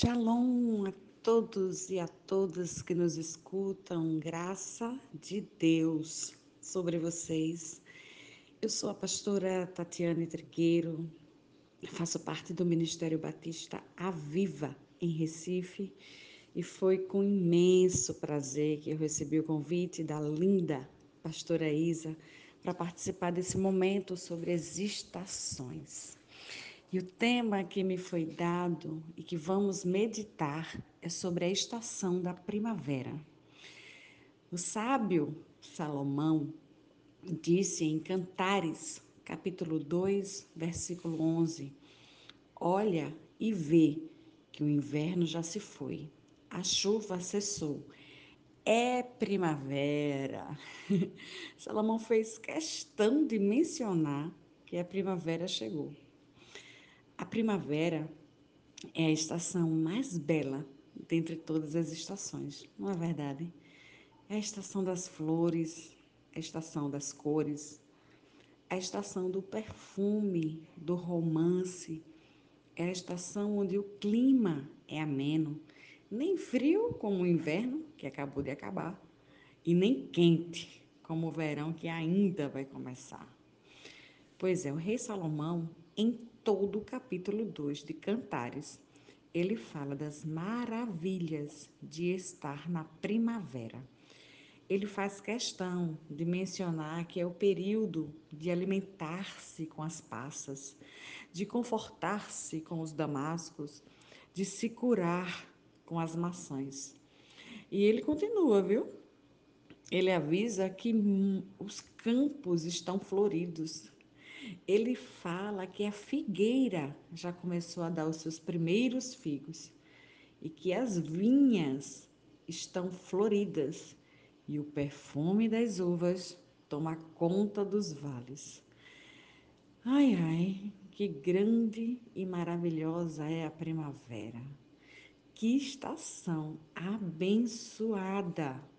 Shalom a todos e a todas que nos escutam, graça de Deus sobre vocês. Eu sou a pastora Tatiane Trigueiro, faço parte do Ministério Batista Aviva em Recife e foi com imenso prazer que eu recebi o convite da linda pastora Isa para participar desse momento sobre as estações. E o tema que me foi dado e que vamos meditar é sobre a estação da primavera. O sábio Salomão disse em Cantares, capítulo 2, versículo 11: Olha e vê que o inverno já se foi, a chuva cessou. É primavera. Salomão fez questão de mencionar que a primavera chegou. A primavera é a estação mais bela dentre todas as estações, não é verdade? É a estação das flores, a estação das cores, a estação do perfume, do romance, é a estação onde o clima é ameno, nem frio como o inverno, que acabou de acabar, e nem quente como o verão, que ainda vai começar. Pois é, o rei Salomão, em todo o capítulo 2 de Cantares, ele fala das maravilhas de estar na primavera. Ele faz questão de mencionar que é o período de alimentar-se com as passas, de confortar-se com os damascos, de se curar com as maçãs. E ele continua, viu? Ele avisa que os campos estão floridos, ele fala que a figueira já começou a dar os seus primeiros figos e que as vinhas estão floridas e o perfume das uvas toma conta dos vales. Ai, ai, que grande e maravilhosa é a primavera. Que estação abençoada!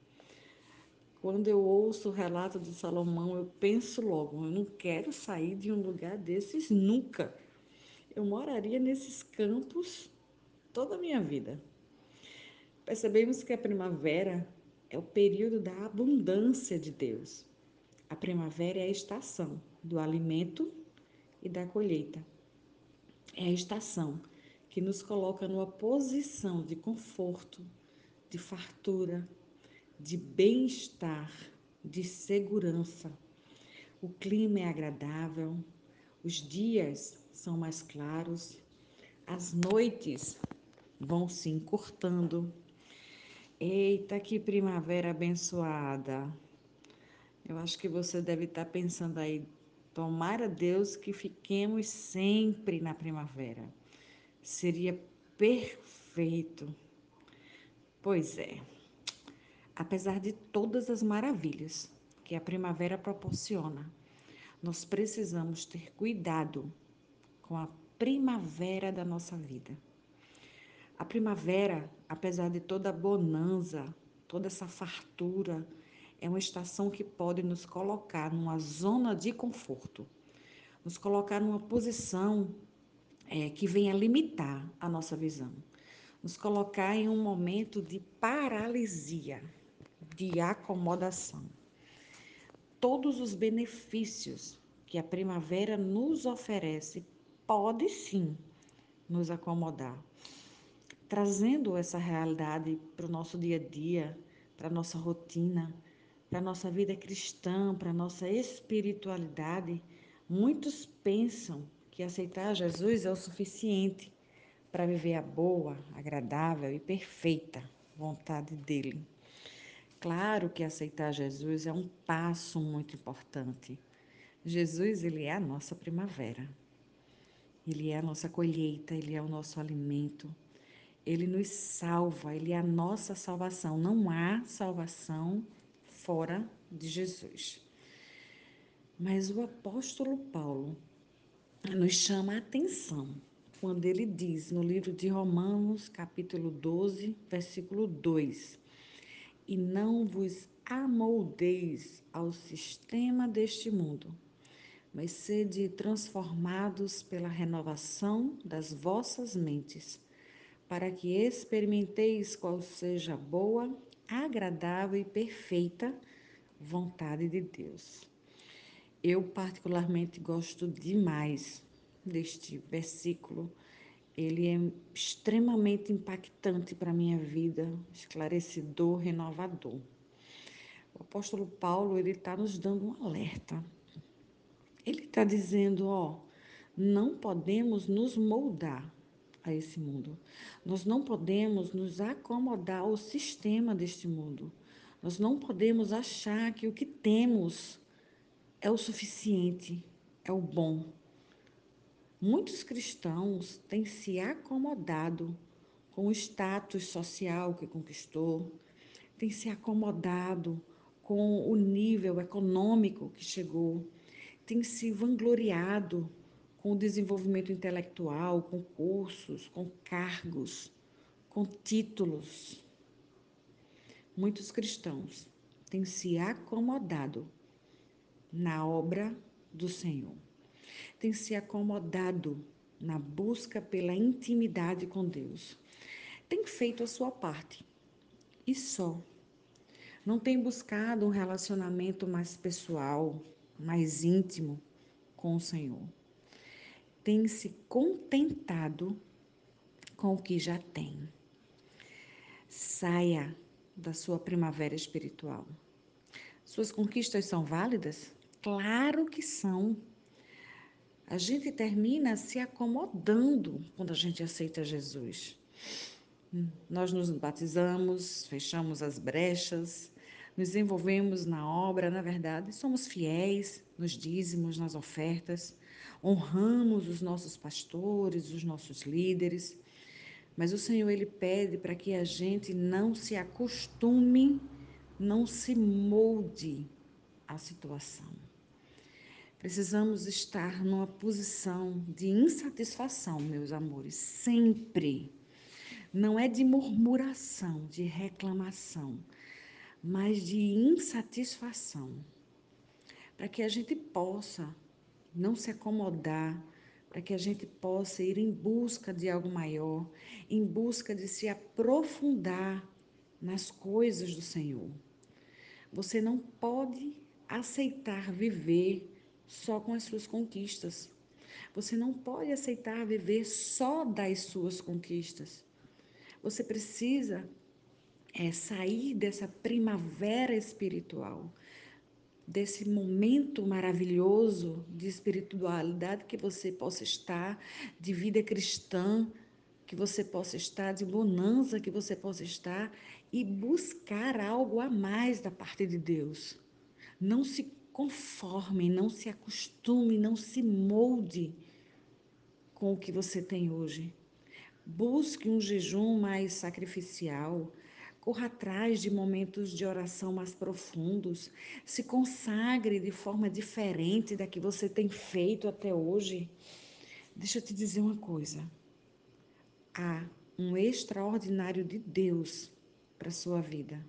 Quando eu ouço o relato de Salomão, eu penso logo: eu não quero sair de um lugar desses nunca. Eu moraria nesses campos toda a minha vida. Percebemos que a primavera é o período da abundância de Deus. A primavera é a estação do alimento e da colheita. É a estação que nos coloca numa posição de conforto, de fartura, de bem-estar, de segurança. O clima é agradável, os dias são mais claros, as noites vão se encurtando. Eita, que primavera abençoada! Eu acho que você deve estar pensando aí, tomara Deus que fiquemos sempre na primavera. Seria perfeito. Pois é. Apesar de todas as maravilhas que a primavera proporciona, nós precisamos ter cuidado com a primavera da nossa vida. A primavera, apesar de toda a bonança, toda essa fartura, é uma estação que pode nos colocar numa zona de conforto, nos colocar numa posição é, que venha limitar a nossa visão, nos colocar em um momento de paralisia de acomodação. Todos os benefícios que a primavera nos oferece pode sim nos acomodar, trazendo essa realidade para o nosso dia a dia, para a nossa rotina, para a nossa vida cristã, para a nossa espiritualidade. Muitos pensam que aceitar Jesus é o suficiente para viver a boa, agradável e perfeita vontade dele. Claro que aceitar Jesus é um passo muito importante. Jesus, ele é a nossa primavera. Ele é a nossa colheita, ele é o nosso alimento. Ele nos salva, ele é a nossa salvação. Não há salvação fora de Jesus. Mas o apóstolo Paulo nos chama a atenção quando ele diz no livro de Romanos, capítulo 12, versículo 2: e não vos amoldeis ao sistema deste mundo, mas sede transformados pela renovação das vossas mentes, para que experimenteis qual seja a boa, agradável e perfeita vontade de Deus. Eu, particularmente, gosto demais deste versículo. Ele é extremamente impactante para a minha vida, esclarecedor, renovador. O apóstolo Paulo, ele está nos dando um alerta. Ele está dizendo, ó, não podemos nos moldar a esse mundo. Nós não podemos nos acomodar ao sistema deste mundo. Nós não podemos achar que o que temos é o suficiente, é o bom. Muitos cristãos têm se acomodado com o status social que conquistou, têm se acomodado com o nível econômico que chegou, têm se vangloriado com o desenvolvimento intelectual, com cursos, com cargos, com títulos. Muitos cristãos têm se acomodado na obra do Senhor, têm se acomodado na busca pela intimidade com Deus, têm feito a sua parte e só. Não tem buscado um relacionamento mais pessoal, mais íntimo com o Senhor tem se contentado com o que já tem. Saia da sua primavera espiritual. Suas conquistas são válidas? Claro que são. A gente termina se acomodando quando a gente aceita Jesus. Nós nos batizamos, fechamos as brechas, nos envolvemos na obra, na verdade, somos fiéis nos dízimos, nas ofertas honramos os nossos pastores, os nossos líderes, mas o Senhor ele pede para que a gente não se acostume, não se molde à situação. Precisamos estar numa posição de insatisfação, meus amores, sempre. Não é de murmuração, de reclamação, mas de insatisfação. Para que a gente possa não se acomodar, para que a gente possa ir em busca de algo maior, em busca de se aprofundar nas coisas do Senhor. Você não pode aceitar viver só com as suas conquistas. Você não pode aceitar viver só das suas conquistas. Você precisa é, sair dessa primavera espiritual desse momento maravilhoso de espiritualidade que você possa estar, de vida cristã que você possa estar, de bonança que você possa estar e buscar algo a mais da parte de Deus. Não se conforme, não se acostume, não se molde com o que você tem hoje. Busque um jejum mais sacrificial, Corra atrás de momentos de oração mais profundos. Se consagre de forma diferente da que você tem feito até hoje. Deixa eu te dizer uma coisa. Há um extraordinário de Deus para sua vida.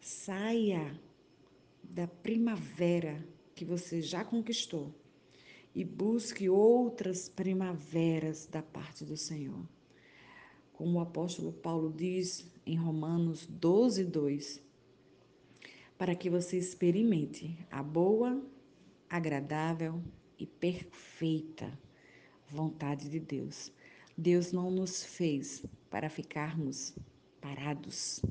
Saia da primavera que você já conquistou e busque outras primaveras da parte do Senhor. Como o apóstolo Paulo diz em Romanos 12, 2, para que você experimente a boa, agradável e perfeita vontade de Deus. Deus não nos fez para ficarmos parados.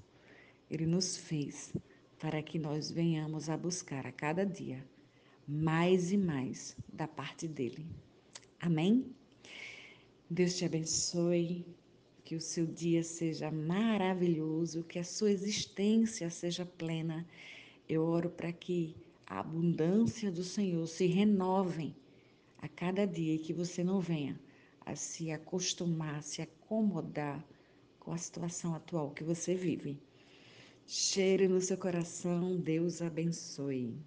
Ele nos fez para que nós venhamos a buscar a cada dia mais e mais da parte dele. Amém? Deus te abençoe que o seu dia seja maravilhoso, que a sua existência seja plena. Eu oro para que a abundância do Senhor se renove a cada dia e que você não venha a se acostumar, a se acomodar com a situação atual que você vive. Cheire no seu coração, Deus abençoe.